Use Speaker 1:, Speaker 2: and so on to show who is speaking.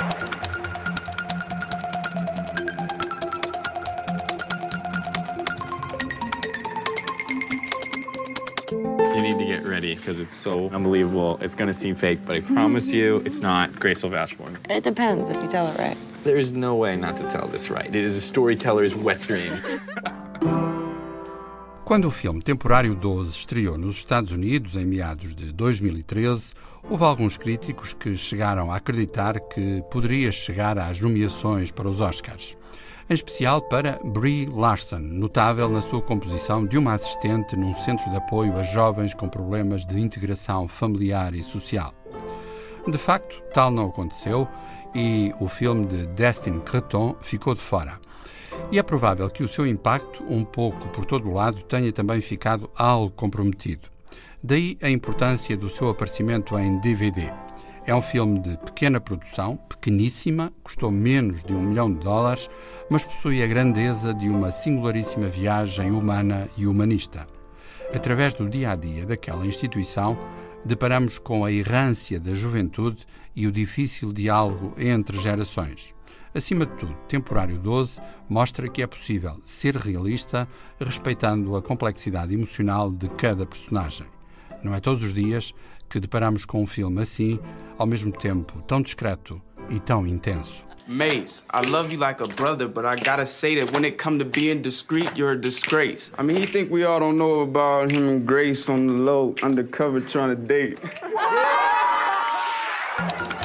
Speaker 1: You need to get ready because it's so unbelievable. It's going to seem fake, but I promise you it's not. Grace will vouch for me.
Speaker 2: It depends if you tell it right.
Speaker 1: There's no way not to tell this right. It is a storyteller's wet dream.
Speaker 3: Quando o filme Temporário 12 estreou nos Estados Unidos em meados de 2013, houve alguns críticos que chegaram a acreditar que poderia chegar às nomeações para os Oscars. Em especial para Brie Larson, notável na sua composição de uma assistente num centro de apoio a jovens com problemas de integração familiar e social. De facto, tal não aconteceu e o filme de Destin Creton ficou de fora. E é provável que o seu impacto, um pouco por todo o lado, tenha também ficado algo comprometido. Daí a importância do seu aparecimento em DVD. É um filme de pequena produção, pequeníssima, custou menos de um milhão de dólares, mas possui a grandeza de uma singularíssima viagem humana e humanista. Através do dia a dia daquela instituição, deparamos com a errância da juventude e o difícil diálogo entre gerações. Acima de tudo, Temporário 12 mostra que é possível ser realista respeitando a complexidade emocional de cada personagem. Não é todos os dias que deparamos com um filme assim, ao mesmo tempo tão discreto e tão intenso.
Speaker 4: Mace, I love you like a brother, but I gotta say that when it come to being discreet, you're a disgrace. I mean, he think we all don't know about him and Grace on the low, undercover trying to date.